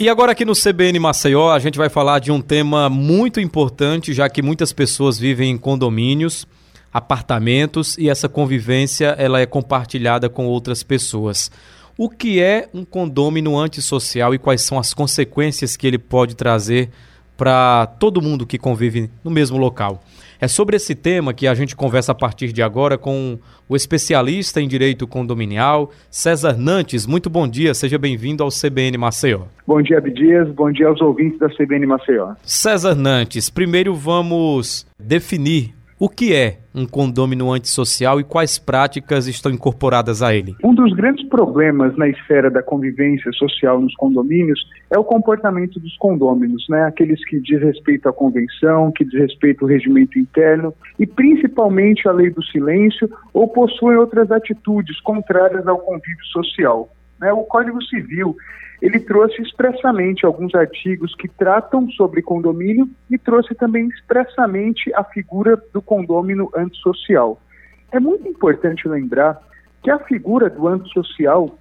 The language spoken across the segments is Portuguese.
E agora aqui no CBN Maceió, a gente vai falar de um tema muito importante, já que muitas pessoas vivem em condomínios, apartamentos e essa convivência ela é compartilhada com outras pessoas. O que é um condômino antissocial e quais são as consequências que ele pode trazer para todo mundo que convive no mesmo local? É sobre esse tema que a gente conversa a partir de agora com o especialista em direito condominial, César Nantes. Muito bom dia, seja bem-vindo ao CBN Maceió. Bom dia, Abdias. Bom dia aos ouvintes da CBN Maceió. César Nantes, primeiro vamos definir o que é um condômino antissocial e quais práticas estão incorporadas a ele? Um dos grandes problemas na esfera da convivência social nos condomínios é o comportamento dos condôminos, né? Aqueles que diz respeito à convenção, que diz respeito ao regimento interno e principalmente à lei do silêncio ou possuem outras atitudes contrárias ao convívio social. Né? O Código Civil ele trouxe expressamente alguns artigos que tratam sobre condomínio e trouxe também expressamente a figura do condômino antissocial. É muito importante lembrar que a figura do antissocial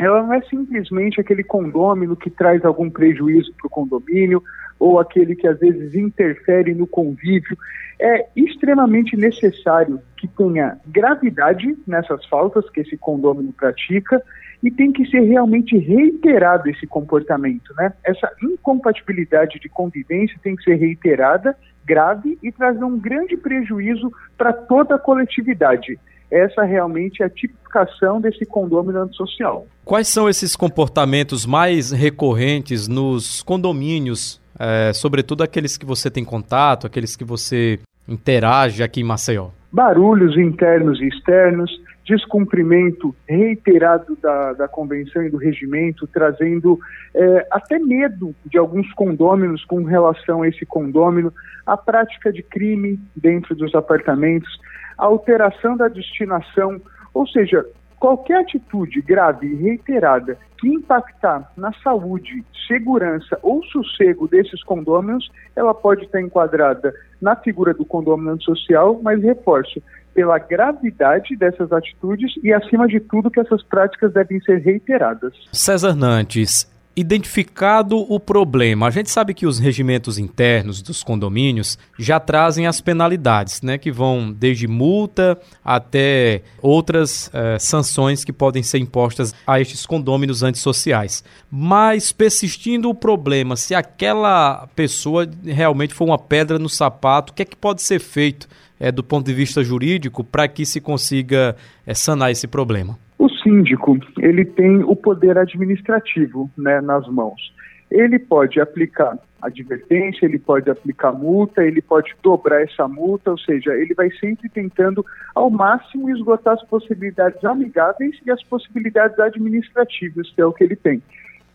ela não é simplesmente aquele condômino que traz algum prejuízo para o condomínio ou aquele que às vezes interfere no convívio. É extremamente necessário que tenha gravidade nessas faltas que esse condômino pratica e tem que ser realmente reiterado esse comportamento, né? Essa incompatibilidade de convivência tem que ser reiterada, grave e trazer um grande prejuízo para toda a coletividade. Essa realmente é a tipificação desse condômino antissocial. Quais são esses comportamentos mais recorrentes nos condomínios, é, sobretudo aqueles que você tem contato, aqueles que você interage aqui em Maceió? Barulhos internos e externos, descumprimento reiterado da, da convenção e do regimento, trazendo é, até medo de alguns condôminos com relação a esse condômino, a prática de crime dentro dos apartamentos, a alteração da destinação, ou seja, qualquer atitude grave e reiterada que impactar na saúde, segurança ou sossego desses condôminos, ela pode estar enquadrada na figura do condômino social, mas reforço, pela gravidade dessas atitudes e, acima de tudo, que essas práticas devem ser reiteradas. César Nantes, identificado o problema, a gente sabe que os regimentos internos dos condomínios já trazem as penalidades, né, que vão desde multa até outras eh, sanções que podem ser impostas a estes condôminos antissociais. Mas persistindo o problema, se aquela pessoa realmente for uma pedra no sapato, o que é que pode ser feito é, do ponto de vista jurídico para que se consiga é, sanar esse problema? O síndico ele tem o poder administrativo né, nas mãos. Ele pode aplicar advertência, ele pode aplicar multa, ele pode dobrar essa multa, ou seja, ele vai sempre tentando ao máximo esgotar as possibilidades amigáveis e as possibilidades administrativas, que é o que ele tem.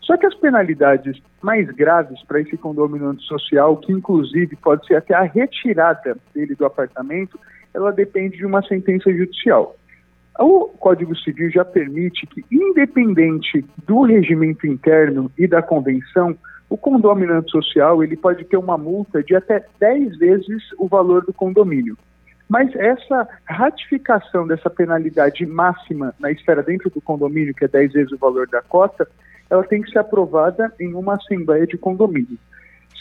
Só que as penalidades mais graves para esse condomínio antissocial, que inclusive pode ser até a retirada dele do apartamento, ela depende de uma sentença judicial. O Código Civil já permite que, independente do regimento interno e da convenção, o condomínio antissocial ele pode ter uma multa de até 10 vezes o valor do condomínio. Mas essa ratificação dessa penalidade máxima na esfera dentro do condomínio, que é 10 vezes o valor da cota, ela tem que ser aprovada em uma assembleia de condomínio.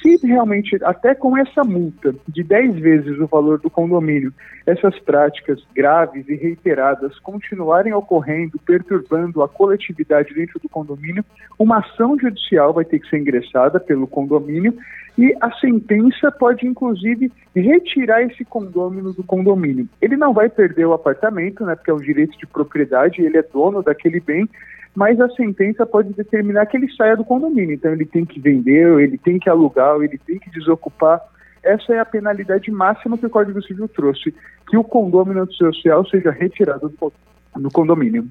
Se realmente, até com essa multa de 10 vezes o valor do condomínio, essas práticas graves e reiteradas continuarem ocorrendo, perturbando a coletividade dentro do condomínio, uma ação judicial vai ter que ser ingressada pelo condomínio e a sentença pode, inclusive, retirar esse condômino do condomínio. Ele não vai perder o apartamento, né, porque é um direito de propriedade, ele é dono daquele bem, mas a sentença pode determinar que ele saia do condomínio. Então ele tem que vender, ele tem que alugar, ele tem que desocupar. Essa é a penalidade máxima que o Código Civil trouxe, que o condomínio social seja retirado do, do condomínio.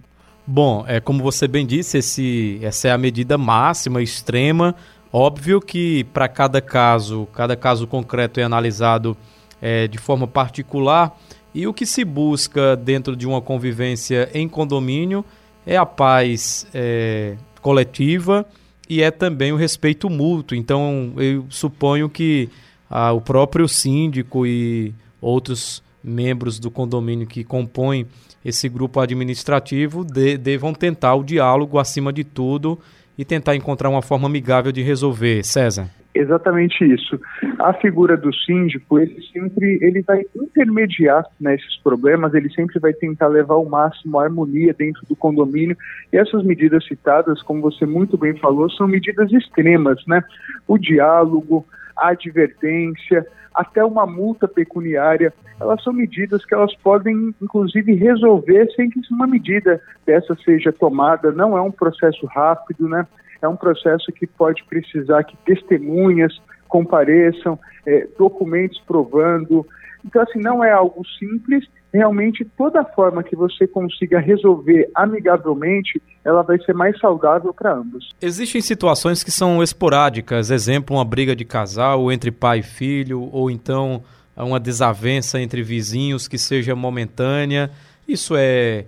Bom, é como você bem disse, esse, essa é a medida máxima, extrema. Óbvio que para cada caso, cada caso concreto é analisado é, de forma particular. E o que se busca dentro de uma convivência em condomínio é a paz é, coletiva e é também o respeito mútuo. Então, eu suponho que ah, o próprio síndico e outros membros do condomínio que compõem esse grupo administrativo de, devam tentar o diálogo acima de tudo e tentar encontrar uma forma amigável de resolver. César. Exatamente isso. A figura do síndico, ele sempre ele vai intermediar nesses né, problemas, ele sempre vai tentar levar ao máximo a harmonia dentro do condomínio. E essas medidas citadas, como você muito bem falou, são medidas extremas, né? O diálogo, a advertência, até uma multa pecuniária, elas são medidas que elas podem, inclusive, resolver sem que uma medida dessa seja tomada. Não é um processo rápido, né? É um processo que pode precisar que testemunhas compareçam, é, documentos provando. Então, assim, não é algo simples. Realmente, toda forma que você consiga resolver amigavelmente, ela vai ser mais saudável para ambos. Existem situações que são esporádicas, exemplo, uma briga de casal entre pai e filho, ou então uma desavença entre vizinhos que seja momentânea. Isso é,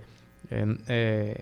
é, é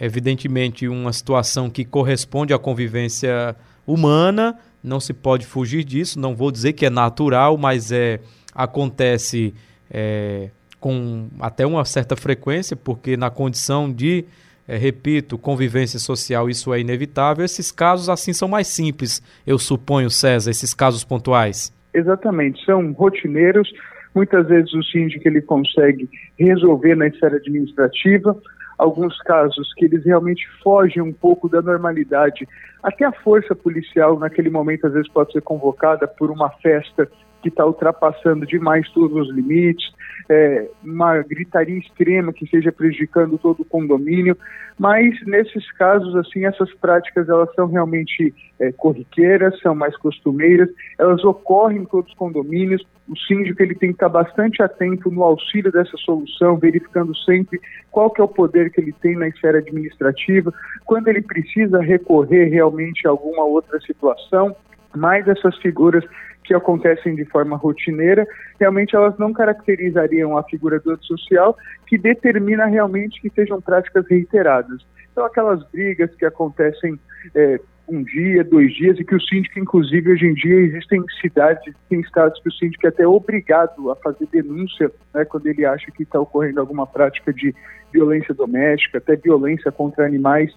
evidentemente uma situação que corresponde à convivência humana, não se pode fugir disso, não vou dizer que é natural, mas é acontece é, com até uma certa frequência, porque na condição de, é, repito, convivência social, isso é inevitável. Esses casos assim são mais simples, eu suponho, César, esses casos pontuais. Exatamente, são rotineiros. Muitas vezes o síndico ele consegue resolver na esfera administrativa, alguns casos que eles realmente fogem um pouco da normalidade. Até a força policial, naquele momento, às vezes pode ser convocada por uma festa que está ultrapassando demais todos os limites, é, uma gritaria extrema que esteja prejudicando todo o condomínio, mas nesses casos, assim, essas práticas elas são realmente é, corriqueiras, são mais costumeiras, elas ocorrem em todos os condomínios, o síndico ele tem que estar bastante atento no auxílio dessa solução, verificando sempre qual que é o poder que ele tem na esfera administrativa, quando ele precisa recorrer realmente a alguma outra situação, mas essas figuras que acontecem de forma rotineira, realmente elas não caracterizariam a figura do social que determina realmente que sejam práticas reiteradas. Então, aquelas brigas que acontecem é, um dia, dois dias, e que o síndico, inclusive, hoje em dia, existem cidades, tem estados que o síndico é até obrigado a fazer denúncia né, quando ele acha que está ocorrendo alguma prática de violência doméstica, até violência contra animais.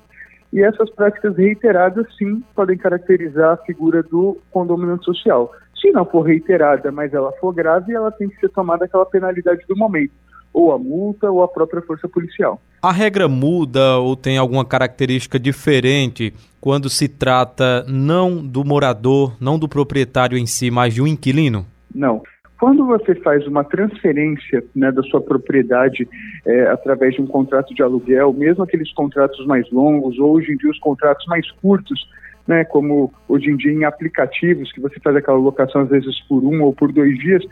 E essas práticas reiteradas, sim, podem caracterizar a figura do condomínio social. Se não for reiterada, mas ela for grave, ela tem que ser tomada aquela penalidade do momento, ou a multa ou a própria força policial. A regra muda ou tem alguma característica diferente quando se trata não do morador, não do proprietário em si, mas de um inquilino? Não. Quando você faz uma transferência né, da sua propriedade é, através de um contrato de aluguel, mesmo aqueles contratos mais longos, ou hoje em dia os contratos mais curtos, né, como hoje em dia em aplicativos, que você faz aquela locação às vezes por um ou por dois dias,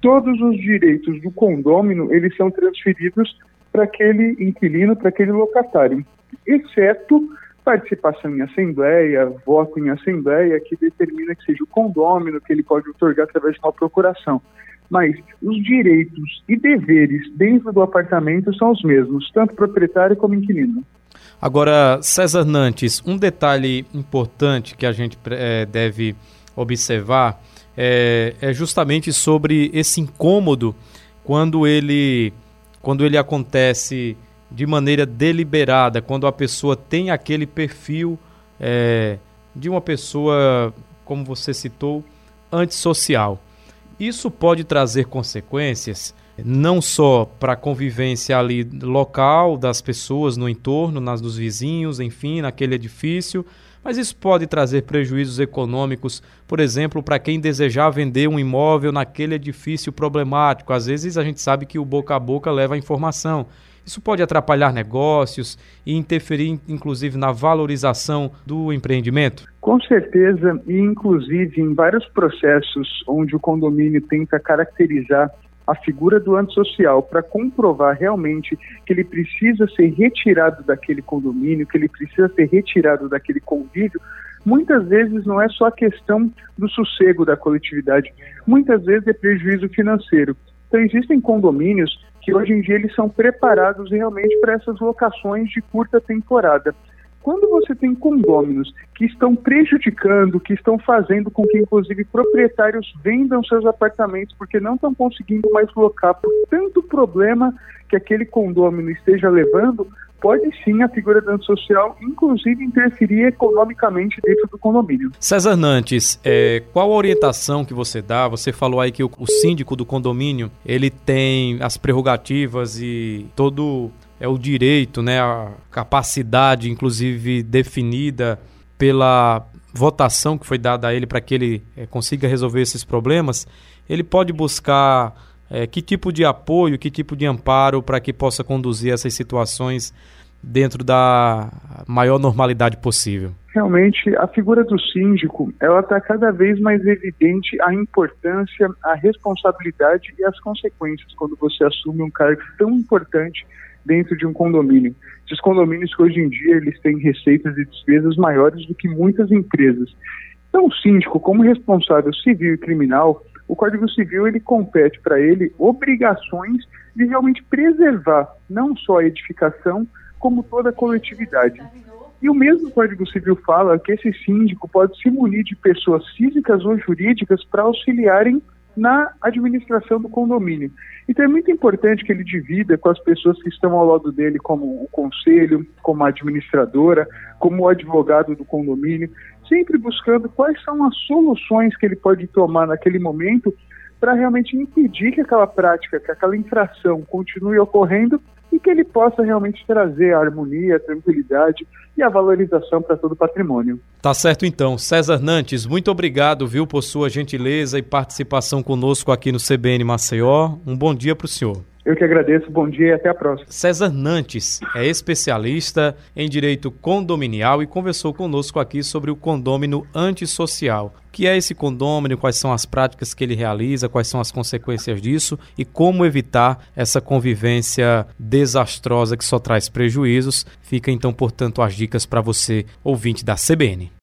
todos os direitos do condômino eles são transferidos para aquele inquilino, para aquele locatário, exceto participação em assembleia, voto em assembleia, que determina que seja o condômino que ele pode otorgar através de uma procuração. Mas os direitos e deveres dentro do apartamento são os mesmos, tanto proprietário como inquilino. Agora, César Nantes, um detalhe importante que a gente é, deve observar é, é, justamente sobre esse incômodo quando ele, quando ele acontece de maneira deliberada, quando a pessoa tem aquele perfil é, de uma pessoa, como você citou, antissocial. Isso pode trazer consequências não só para a convivência ali local das pessoas no entorno, nas dos vizinhos, enfim, naquele edifício, mas isso pode trazer prejuízos econômicos, por exemplo, para quem desejar vender um imóvel naquele edifício problemático. Às vezes a gente sabe que o boca a boca leva a informação. Isso pode atrapalhar negócios e interferir, inclusive, na valorização do empreendimento? Com certeza, e inclusive em vários processos onde o condomínio tenta caracterizar a figura do antissocial para comprovar realmente que ele precisa ser retirado daquele condomínio, que ele precisa ser retirado daquele convívio, muitas vezes não é só a questão do sossego da coletividade, muitas vezes é prejuízo financeiro. Então existem condomínios que hoje em dia eles são preparados realmente para essas locações de curta temporada. Quando você tem condôminos que estão prejudicando, que estão fazendo com que, inclusive, proprietários vendam seus apartamentos porque não estão conseguindo mais locar por tanto problema que aquele condômino esteja levando, pode sim a figura da antissocial, inclusive, interferir economicamente dentro do condomínio. César Nantes, é, qual a orientação que você dá? Você falou aí que o, o síndico do condomínio ele tem as prerrogativas e todo é o direito, né, a capacidade, inclusive definida pela votação que foi dada a ele para que ele é, consiga resolver esses problemas. Ele pode buscar é, que tipo de apoio, que tipo de amparo para que possa conduzir essas situações dentro da maior normalidade possível? Realmente, a figura do síndico, ela está cada vez mais evidente a importância, a responsabilidade e as consequências quando você assume um cargo tão importante dentro de um condomínio. Esses condomínios que hoje em dia eles têm receitas e despesas maiores do que muitas empresas. Então, o síndico, como responsável civil e criminal, o Código Civil ele compete para ele obrigações de realmente preservar não só a edificação, como toda a coletividade. E o mesmo Código Civil fala que esse síndico pode se munir de pessoas físicas ou jurídicas para auxiliarem na administração do condomínio. Então é muito importante que ele divida com as pessoas que estão ao lado dele, como o conselho, como a administradora, como o advogado do condomínio, sempre buscando quais são as soluções que ele pode tomar naquele momento para realmente impedir que aquela prática, que aquela infração continue ocorrendo e que ele possa realmente trazer a harmonia, a tranquilidade e a valorização para todo o patrimônio. Tá certo então. César Nantes, muito obrigado, viu, por sua gentileza e participação conosco aqui no CBN Maceió. Um bom dia para o senhor. Eu que agradeço, bom dia e até a próxima. César Nantes é especialista em direito condominial e conversou conosco aqui sobre o condômino antissocial. O que é esse condômino, quais são as práticas que ele realiza, quais são as consequências disso e como evitar essa convivência desastrosa que só traz prejuízos. Fica então, portanto, as dicas para você, ouvinte da CBN.